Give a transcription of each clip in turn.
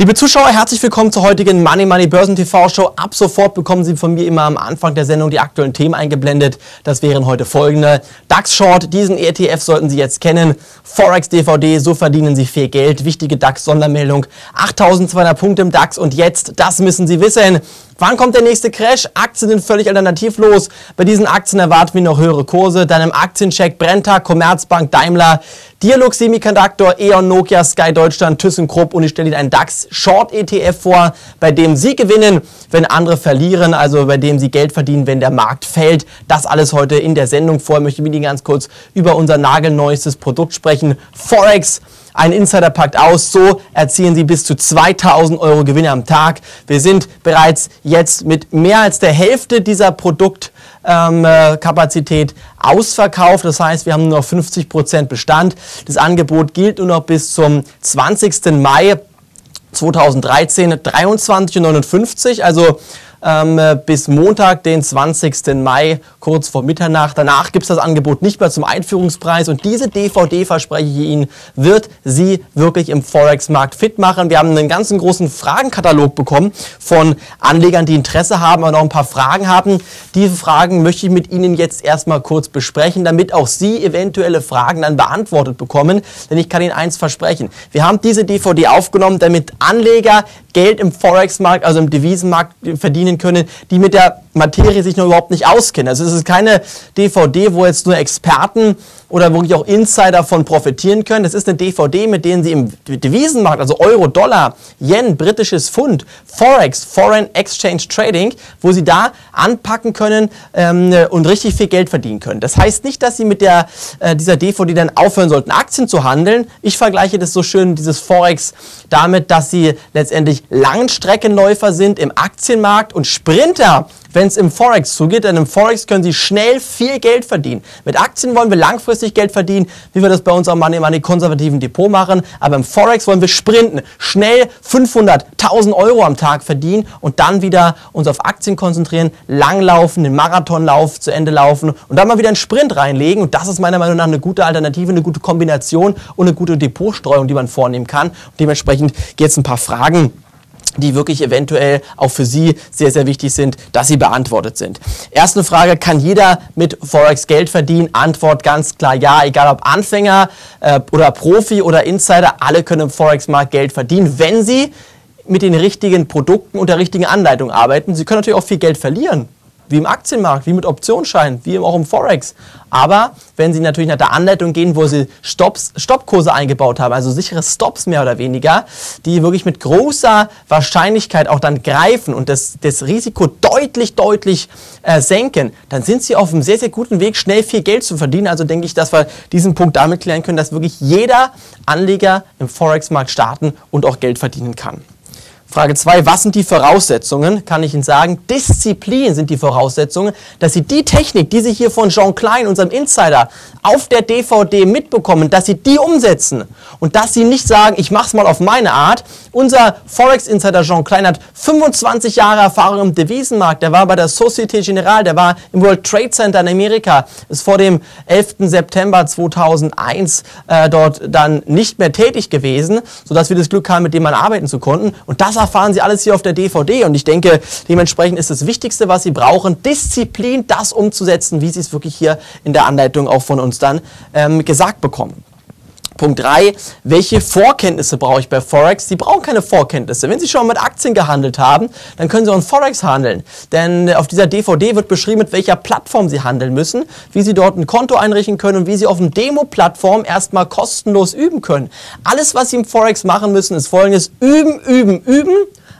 Liebe Zuschauer, herzlich willkommen zur heutigen Money Money Börsen TV Show. Ab sofort bekommen Sie von mir immer am Anfang der Sendung die aktuellen Themen eingeblendet. Das wären heute folgende. DAX Short, diesen ETF sollten Sie jetzt kennen. Forex DVD, so verdienen Sie viel Geld. Wichtige DAX Sondermeldung. 8200 Punkte im DAX und jetzt, das müssen Sie wissen. Wann kommt der nächste Crash? Aktien sind völlig alternativlos. Bei diesen Aktien erwarten wir noch höhere Kurse. Dann im Aktiencheck Brenta, Commerzbank, Daimler, Dialog Semiconductor, E.ON, Nokia, Sky Deutschland, ThyssenKrupp und ich stelle Ihnen einen DAX Short ETF vor, bei dem Sie gewinnen, wenn andere verlieren, also bei dem Sie Geld verdienen, wenn der Markt fällt. Das alles heute in der Sendung vor. Ich möchte mit Ihnen ganz kurz über unser nagelneuestes Produkt sprechen. Forex. Ein Insider packt aus, so erzielen Sie bis zu 2000 Euro Gewinne am Tag. Wir sind bereits jetzt mit mehr als der Hälfte dieser Produktkapazität ähm, ausverkauft. Das heißt, wir haben nur noch 50 Prozent Bestand. Das Angebot gilt nur noch bis zum 20. Mai 2013, 23,59. Also ähm, bis Montag, den 20. Mai, kurz vor Mitternacht. Danach gibt es das Angebot nicht mehr zum Einführungspreis und diese DVD, verspreche ich Ihnen, wird Sie wirklich im Forex-Markt fit machen. Wir haben einen ganzen großen Fragenkatalog bekommen von Anlegern, die Interesse haben und noch ein paar Fragen haben. Diese Fragen möchte ich mit Ihnen jetzt erstmal kurz besprechen, damit auch Sie eventuelle Fragen dann beantwortet bekommen. Denn ich kann Ihnen eins versprechen. Wir haben diese DVD aufgenommen, damit Anleger Geld im Forex-Markt, also im Devisenmarkt verdienen können, die mit der Materie sich noch überhaupt nicht auskennen. Also es ist keine DVD, wo jetzt nur Experten oder wirklich auch Insider von profitieren können. Das ist eine DVD, mit denen Sie im Devisenmarkt, also Euro, Dollar, Yen, britisches Pfund, Forex, Foreign Exchange Trading, wo Sie da anpacken können ähm, und richtig viel Geld verdienen können. Das heißt nicht, dass Sie mit der, äh, dieser DVD dann aufhören sollten, Aktien zu handeln. Ich vergleiche das so schön, dieses Forex, damit, dass Sie letztendlich Langstreckenläufer sind im Aktienmarkt und Sprinter wenn es im Forex zugeht. Denn im Forex können Sie schnell viel Geld verdienen. Mit Aktien wollen wir langfristig Geld verdienen, wie wir das bei unserem Money Money konservativen Depot machen. Aber im Forex wollen wir sprinten, schnell 500, 1000 Euro am Tag verdienen und dann wieder uns auf Aktien konzentrieren, langlaufen, den Marathonlauf zu Ende laufen und dann mal wieder einen Sprint reinlegen. Und das ist meiner Meinung nach eine gute Alternative, eine gute Kombination und eine gute Depotstreuung, die man vornehmen kann. Und dementsprechend jetzt ein paar Fragen die wirklich eventuell auch für Sie sehr, sehr wichtig sind, dass sie beantwortet sind. Erste Frage, kann jeder mit Forex Geld verdienen? Antwort ganz klar ja, egal ob Anfänger äh, oder Profi oder Insider, alle können im Forex-Markt Geld verdienen, wenn sie mit den richtigen Produkten und der richtigen Anleitung arbeiten. Sie können natürlich auch viel Geld verlieren wie im Aktienmarkt, wie mit Optionsscheinen, wie auch im Forex. Aber wenn Sie natürlich nach der Anleitung gehen, wo Sie Stops, Stoppkurse eingebaut haben, also sichere Stops mehr oder weniger, die wirklich mit großer Wahrscheinlichkeit auch dann greifen und das, das Risiko deutlich, deutlich äh, senken, dann sind Sie auf einem sehr, sehr guten Weg, schnell viel Geld zu verdienen. Also denke ich, dass wir diesen Punkt damit klären können, dass wirklich jeder Anleger im Forex-Markt starten und auch Geld verdienen kann. Frage 2, was sind die Voraussetzungen? Kann ich Ihnen sagen, Disziplin sind die Voraussetzungen, dass Sie die Technik, die Sie hier von Jean Klein, unserem Insider, auf der DVD mitbekommen, dass Sie die umsetzen und dass Sie nicht sagen, ich mache es mal auf meine Art. Unser Forex-Insider Jean Klein hat 25 Jahre Erfahrung im Devisenmarkt. Der war bei der Societe Generale, der war im World Trade Center in Amerika, ist vor dem 11. September 2001 äh, dort dann nicht mehr tätig gewesen, sodass wir das Glück haben, mit dem man arbeiten zu konnten. Und das erfahren Sie alles hier auf der DVD. Und ich denke, dementsprechend ist das Wichtigste, was Sie brauchen, Disziplin, das umzusetzen, wie Sie es wirklich hier in der Anleitung auch von uns dann ähm, gesagt bekommen. Punkt 3, welche Vorkenntnisse brauche ich bei Forex? Sie brauchen keine Vorkenntnisse. Wenn Sie schon mit Aktien gehandelt haben, dann können Sie auch in Forex handeln. Denn auf dieser DVD wird beschrieben, mit welcher Plattform Sie handeln müssen, wie Sie dort ein Konto einrichten können und wie Sie auf einer Demo-Plattform erstmal kostenlos üben können. Alles, was Sie im Forex machen müssen, ist folgendes. Üben, üben, üben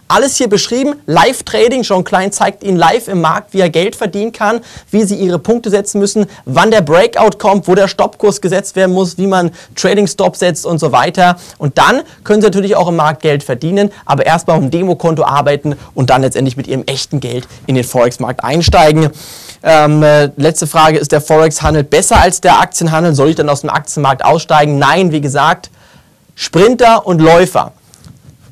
alles hier beschrieben. Live-Trading. John Klein zeigt Ihnen live im Markt, wie er Geld verdienen kann, wie Sie Ihre Punkte setzen müssen, wann der Breakout kommt, wo der Stoppkurs gesetzt werden muss, wie man Trading-Stop setzt und so weiter. Und dann können Sie natürlich auch im Markt Geld verdienen, aber erstmal auf dem Demokonto arbeiten und dann letztendlich mit Ihrem echten Geld in den Forex-Markt einsteigen. Ähm, äh, letzte Frage, ist der Forex-Handel besser als der Aktienhandel? Soll ich dann aus dem Aktienmarkt aussteigen? Nein, wie gesagt, Sprinter und Läufer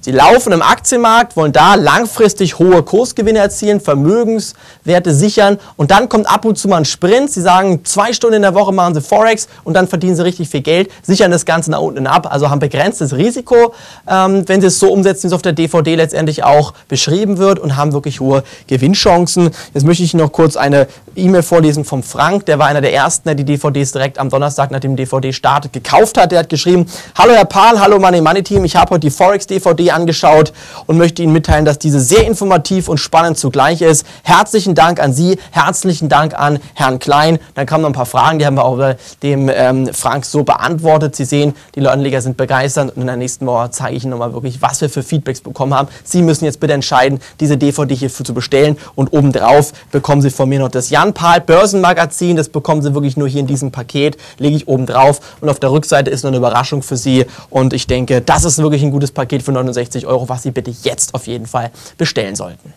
Sie laufen im Aktienmarkt, wollen da langfristig hohe Kursgewinne erzielen, Vermögenswerte sichern und dann kommt ab und zu mal ein Sprint. Sie sagen, zwei Stunden in der Woche machen sie Forex und dann verdienen sie richtig viel Geld, sichern das Ganze nach unten ab, also haben begrenztes Risiko, ähm, wenn sie es so umsetzen, wie es auf der DVD letztendlich auch beschrieben wird und haben wirklich hohe Gewinnchancen. Jetzt möchte ich noch kurz eine E-Mail vorlesen vom Frank, der war einer der ersten, der die DVDs direkt am Donnerstag nach dem DVD startet gekauft hat. Der hat geschrieben, hallo Herr Pahl, hallo Money Money Team, ich habe heute die Forex DVD angeschaut und möchte Ihnen mitteilen, dass diese sehr informativ und spannend zugleich ist. Herzlichen Dank an Sie, herzlichen Dank an Herrn Klein. Dann kamen noch ein paar Fragen, die haben wir auch dem ähm, Frank so beantwortet. Sie sehen, die Anleger sind begeistert und in der nächsten Woche zeige ich Ihnen nochmal wirklich, was wir für Feedbacks bekommen haben. Sie müssen jetzt bitte entscheiden, diese DVD hier zu bestellen und obendrauf bekommen Sie von mir noch das Jan Pahl Börsenmagazin. Das bekommen Sie wirklich nur hier in diesem Paket, lege ich oben drauf und auf der Rückseite ist noch eine Überraschung für Sie und ich denke, das ist wirklich ein gutes Paket für 69 Euro, was Sie bitte jetzt auf jeden Fall bestellen sollten.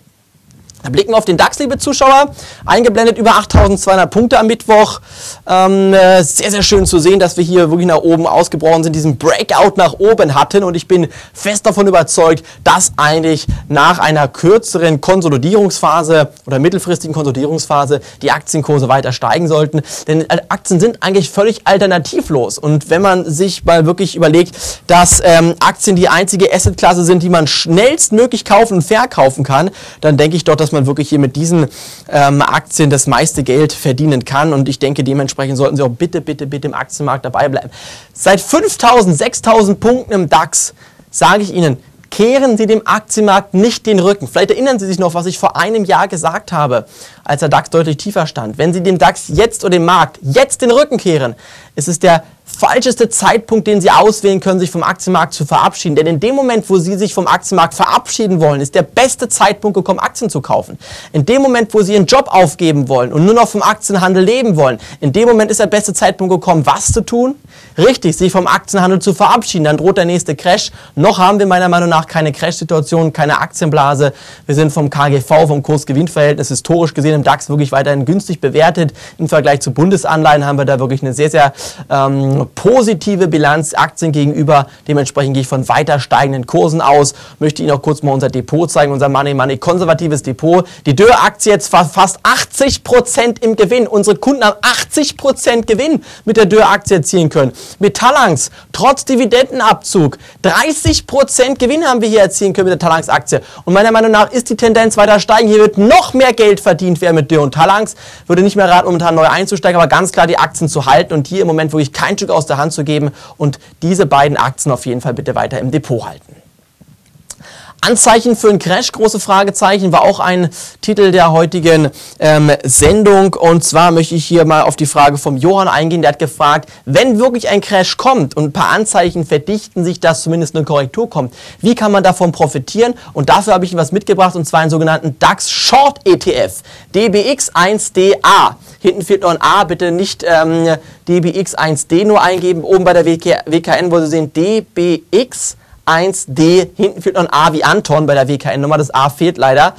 Da blicken wir auf den DAX, liebe Zuschauer. Eingeblendet über 8200 Punkte am Mittwoch. Ähm, äh, sehr, sehr schön zu sehen, dass wir hier wirklich nach oben ausgebrochen sind, diesen Breakout nach oben hatten. Und ich bin fest davon überzeugt, dass eigentlich nach einer kürzeren Konsolidierungsphase oder mittelfristigen Konsolidierungsphase die Aktienkurse weiter steigen sollten. Denn äh, Aktien sind eigentlich völlig alternativlos. Und wenn man sich mal wirklich überlegt, dass ähm, Aktien die einzige Assetklasse sind, die man schnellstmöglich kaufen und verkaufen kann, dann denke ich doch, dass dass man wirklich hier mit diesen ähm, Aktien das meiste Geld verdienen kann. Und ich denke, dementsprechend sollten Sie auch bitte, bitte, bitte im Aktienmarkt dabei bleiben. Seit 5000, 6000 Punkten im DAX sage ich Ihnen, kehren Sie dem Aktienmarkt nicht den Rücken. Vielleicht erinnern Sie sich noch, was ich vor einem Jahr gesagt habe, als der DAX deutlich tiefer stand. Wenn Sie dem DAX jetzt oder dem Markt jetzt den Rücken kehren, ist es der falscheste Zeitpunkt, den Sie auswählen können, sich vom Aktienmarkt zu verabschieden. Denn in dem Moment, wo Sie sich vom Aktienmarkt verabschieden wollen, ist der beste Zeitpunkt gekommen, Aktien zu kaufen. In dem Moment, wo Sie Ihren Job aufgeben wollen und nur noch vom Aktienhandel leben wollen, in dem Moment ist der beste Zeitpunkt gekommen, was zu tun? Richtig, sich vom Aktienhandel zu verabschieden. Dann droht der nächste Crash. Noch haben wir meiner Meinung nach keine Crash-Situation, keine Aktienblase. Wir sind vom KGV, vom Kurs-Gewinn-Verhältnis historisch gesehen im DAX wirklich weiterhin günstig bewertet. Im Vergleich zu Bundesanleihen haben wir da wirklich eine sehr, sehr ähm, positive Bilanz Aktien gegenüber. Dementsprechend gehe ich von weiter steigenden Kursen aus. Möchte Ihnen auch kurz mal unser Depot zeigen, unser Money Money konservatives Depot. Die Dürr-Aktie jetzt fast 80 Prozent im Gewinn. Unsere Kunden haben 80 Prozent Gewinn mit der Dürr-Aktie erzielen können. Metallangs, trotz Dividendenabzug, 30 Prozent Gewinn haben wir hier erzielen können mit der Talangs-Aktie. Und meiner Meinung nach ist die Tendenz weiter steigen. Hier wird noch mehr Geld verdient werden mit Dürr und Talangs. Würde nicht mehr raten, momentan neu einzusteigen, aber ganz klar die Aktien zu halten und hier im Moment wirklich kein Stück aus der Hand zu geben und diese beiden Aktien auf jeden Fall bitte weiter im Depot halten. Anzeichen für einen Crash, große Fragezeichen, war auch ein Titel der heutigen ähm, Sendung. Und zwar möchte ich hier mal auf die Frage vom Johann eingehen. Der hat gefragt, wenn wirklich ein Crash kommt und ein paar Anzeichen verdichten sich, dass zumindest eine Korrektur kommt, wie kann man davon profitieren? Und dafür habe ich Ihnen was mitgebracht, und zwar einen sogenannten DAX Short ETF, DBX1DA. Hinten fehlt noch ein A, bitte nicht ähm, DBX1D nur eingeben. Oben bei der WK, WKN, wo Sie sehen DBX 1D, hinten fehlt noch ein A wie Anton bei der WKN-Nummer, das A fehlt leider.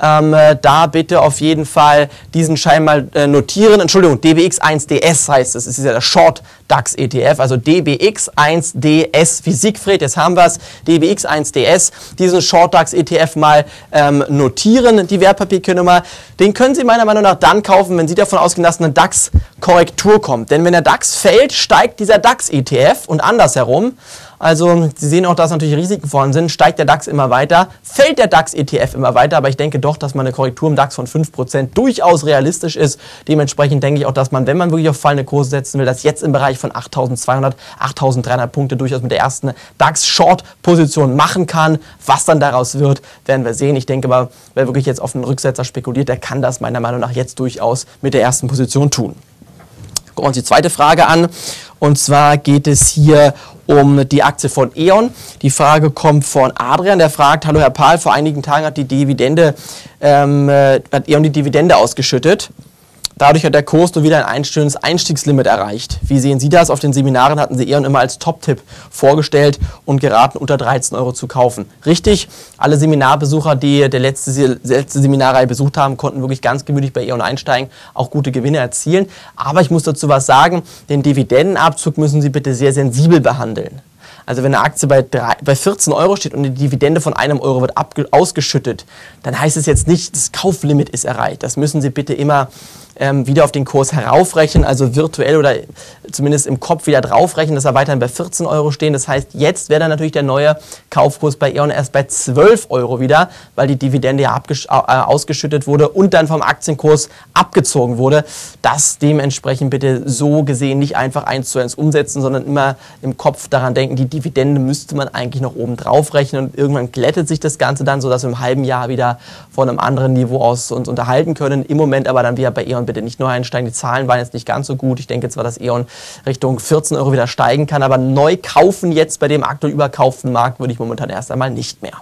Ähm, äh, da bitte auf jeden Fall diesen Schein mal äh, notieren. Entschuldigung, DBX1DS heißt es, das ist ja der Short DAX ETF, also DBX1DS wie Siegfried, jetzt haben wir es, DBX1DS, diesen Short DAX ETF mal ähm, notieren, die Wertpapierkennummer. Den können Sie meiner Meinung nach dann kaufen, wenn Sie davon ausgehen, dass eine DAX-Korrektur kommt. Denn wenn der DAX fällt, steigt dieser DAX ETF und andersherum. Also Sie sehen auch, dass natürlich Risiken vorhanden sind. Steigt der DAX immer weiter, fällt der DAX-ETF immer weiter. Aber ich denke doch, dass man eine Korrektur im DAX von 5% durchaus realistisch ist. Dementsprechend denke ich auch, dass man, wenn man wirklich auf fallende Kurse setzen will, das jetzt im Bereich von 8.200, 8.300 Punkte durchaus mit der ersten DAX-Short-Position machen kann. Was dann daraus wird, werden wir sehen. Ich denke aber, wer wirklich jetzt auf einen Rücksetzer spekuliert, der kann das meiner Meinung nach jetzt durchaus mit der ersten Position tun. Gucken wir uns die zweite Frage an. Und zwar geht es hier um die Aktie von E.ON. Die Frage kommt von Adrian, der fragt, hallo Herr Pahl, vor einigen Tagen hat die Dividende, ähm, äh, hat E.ON die Dividende ausgeschüttet. Dadurch hat der Kurs nur wieder ein schönes Einstiegslimit erreicht. Wie sehen Sie das? Auf den Seminaren hatten Sie E.ON immer als Top-Tipp vorgestellt und geraten, unter 13 Euro zu kaufen. Richtig, alle Seminarbesucher, die der letzte, letzte Seminarreihe besucht haben, konnten wirklich ganz gemütlich bei E.ON einsteigen, auch gute Gewinne erzielen. Aber ich muss dazu was sagen, den Dividendenabzug müssen Sie bitte sehr sensibel behandeln. Also wenn eine Aktie bei, drei, bei 14 Euro steht und eine Dividende von einem Euro wird ausgeschüttet, dann heißt es jetzt nicht, das Kauflimit ist erreicht. Das müssen Sie bitte immer ähm, wieder auf den Kurs heraufrechnen, also virtuell oder zumindest im Kopf wieder draufrechnen, dass er weiterhin bei 14 Euro stehen. Das heißt, jetzt wäre dann natürlich der neue Kaufkurs bei E.ON erst bei 12 Euro wieder, weil die Dividende ja äh, ausgeschüttet wurde und dann vom Aktienkurs abgezogen wurde. Das dementsprechend bitte so gesehen nicht einfach eins zu eins umsetzen, sondern immer im Kopf daran denken, die Dividende müsste man eigentlich noch oben drauf rechnen und irgendwann glättet sich das Ganze dann, sodass wir im halben Jahr wieder von einem anderen Niveau aus uns unterhalten können. Im Moment aber dann wieder bei E.ON bitte nicht nur einsteigen. Die Zahlen waren jetzt nicht ganz so gut. Ich denke zwar, dass E.ON Richtung 14 Euro wieder steigen kann, aber neu kaufen jetzt bei dem aktuell überkauften Markt würde ich momentan erst einmal nicht mehr.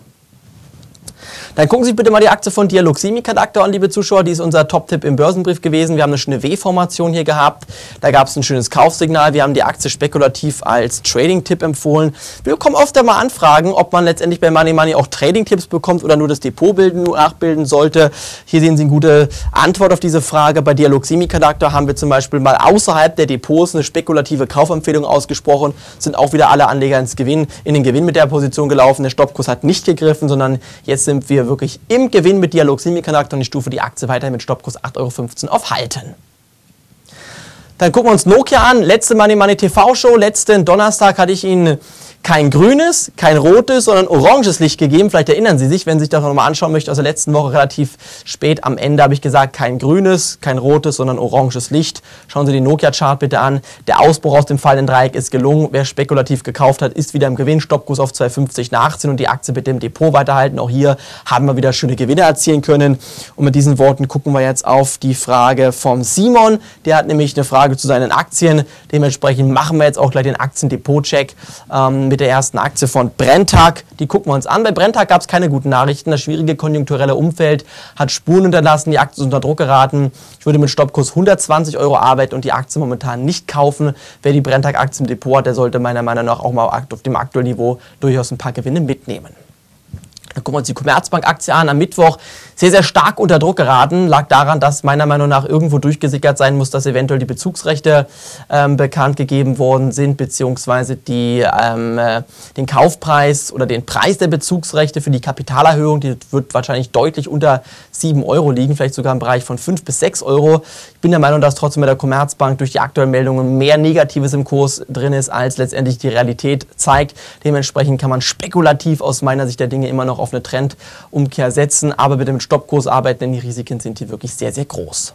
Dann gucken Sie bitte mal die Aktie von Dialog Semiconductor an, liebe Zuschauer. Die ist unser Top-Tipp im Börsenbrief gewesen. Wir haben eine schöne W-Formation hier gehabt. Da gab es ein schönes Kaufsignal. Wir haben die Aktie spekulativ als Trading-Tipp empfohlen. Wir bekommen oft einmal Anfragen, ob man letztendlich bei Money Money auch Trading-Tipps bekommt oder nur das Depot bilden, nachbilden sollte. Hier sehen Sie eine gute Antwort auf diese Frage. Bei Dialog Semiconductor haben wir zum Beispiel mal außerhalb der Depots eine spekulative Kaufempfehlung ausgesprochen. Sind auch wieder alle Anleger ins Gewinn, in den Gewinn mit der Position gelaufen. Der Stoppkurs hat nicht gegriffen, sondern jetzt sind wir wir wirklich im Gewinn mit Dialog Semiconductor und ich stufe die Aktie weiterhin mit Stoppkurs 8,15 Euro auf Halten. Dann gucken wir uns Nokia an. Letzte Money Money TV Show. Letzten Donnerstag hatte ich Ihnen kein grünes, kein rotes, sondern oranges Licht gegeben. Vielleicht erinnern Sie sich, wenn Sie sich das nochmal anschauen möchten, aus der letzten Woche relativ spät am Ende habe ich gesagt, kein grünes, kein rotes, sondern oranges Licht. Schauen Sie den Nokia-Chart bitte an. Der Ausbruch aus dem fallenden Dreieck ist gelungen. Wer spekulativ gekauft hat, ist wieder im Gewinn. Stoppkurs auf 2,50 nach 18 und die Aktie bitte im Depot weiterhalten. Auch hier haben wir wieder schöne Gewinne erzielen können. Und mit diesen Worten gucken wir jetzt auf die Frage vom Simon. Der hat nämlich eine Frage zu seinen Aktien. Dementsprechend machen wir jetzt auch gleich den Aktiendepot-Check. Ähm, mit der ersten Aktie von Brenntag. Die gucken wir uns an. Bei Brenntag gab es keine guten Nachrichten. Das schwierige konjunkturelle Umfeld hat Spuren hinterlassen, die Aktie ist unter Druck geraten. Ich würde mit Stoppkurs 120 Euro arbeiten und die Aktie momentan nicht kaufen. Wer die Brenntag-Aktie im Depot hat, der sollte meiner Meinung nach auch mal auf dem aktuellen Niveau durchaus ein paar Gewinne mitnehmen. Gucken wir uns die Commerzbank-Aktie an. Am Mittwoch sehr, sehr stark unter Druck geraten. Lag daran, dass meiner Meinung nach irgendwo durchgesickert sein muss, dass eventuell die Bezugsrechte ähm, bekannt gegeben worden sind, beziehungsweise die, ähm, äh, den Kaufpreis oder den Preis der Bezugsrechte für die Kapitalerhöhung, die wird wahrscheinlich deutlich unter 7 Euro liegen, vielleicht sogar im Bereich von 5 bis 6 Euro. Ich bin der Meinung, dass trotzdem bei der Commerzbank durch die aktuellen Meldungen mehr Negatives im Kurs drin ist, als letztendlich die Realität zeigt. Dementsprechend kann man spekulativ aus meiner Sicht der Dinge immer noch auf eine Trendumkehr setzen, aber bitte mit Stoppkurs arbeiten, denn die Risiken sind hier wirklich sehr, sehr groß.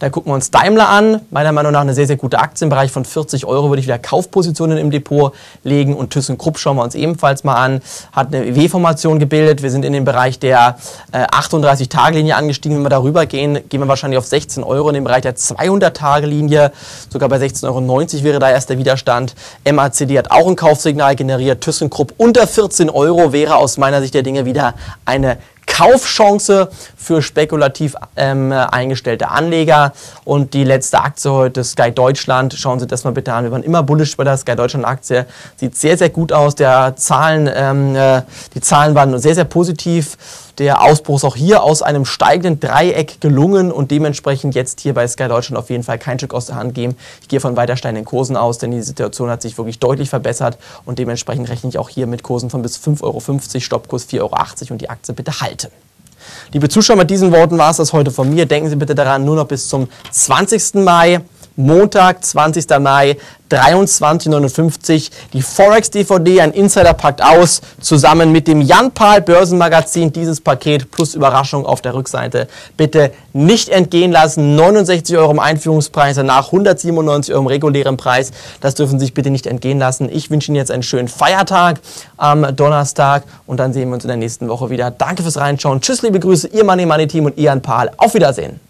Da gucken wir uns Daimler an. Meiner Meinung nach eine sehr, sehr gute Aktie. Im Bereich von 40 Euro würde ich wieder Kaufpositionen im Depot legen. Und ThyssenKrupp schauen wir uns ebenfalls mal an. Hat eine W-Formation gebildet. Wir sind in den Bereich der äh, 38-Tage-Linie angestiegen. Wenn wir darüber gehen, gehen wir wahrscheinlich auf 16 Euro. In den Bereich der 200-Tage-Linie, sogar bei 16,90 Euro wäre da erst der Widerstand. MACD hat auch ein Kaufsignal generiert. ThyssenKrupp unter 14 Euro wäre aus meiner Sicht der Dinge wieder eine Kaufchance für spekulativ ähm, eingestellte Anleger. Und die letzte Aktie heute, Sky Deutschland, schauen Sie das mal bitte an. Wir waren immer bullish bei der Sky Deutschland Aktie. Sieht sehr, sehr gut aus. Der Zahlen, ähm, äh, die Zahlen waren sehr, sehr positiv. Der Ausbruch ist auch hier aus einem steigenden Dreieck gelungen und dementsprechend jetzt hier bei Sky Deutschland auf jeden Fall kein Stück aus der Hand geben. Ich gehe von weiter steigenden Kursen aus, denn die Situation hat sich wirklich deutlich verbessert und dementsprechend rechne ich auch hier mit Kursen von bis 5,50 Euro, Stoppkurs 4,80 Euro und die Aktie bitte halten. Liebe Zuschauer, mit diesen Worten war es das heute von mir. Denken Sie bitte daran, nur noch bis zum 20. Mai Montag, 20. Mai, 23,59. Die Forex-DVD, ein Insider packt aus, zusammen mit dem Jan Pahl Börsenmagazin. Dieses Paket plus Überraschung auf der Rückseite. Bitte nicht entgehen lassen. 69 Euro im Einführungspreis, danach 197 Euro im regulären Preis. Das dürfen Sie sich bitte nicht entgehen lassen. Ich wünsche Ihnen jetzt einen schönen Feiertag am Donnerstag und dann sehen wir uns in der nächsten Woche wieder. Danke fürs Reinschauen. Tschüss, liebe Grüße, Ihr Money Money Team und Ian Pahl. Auf Wiedersehen.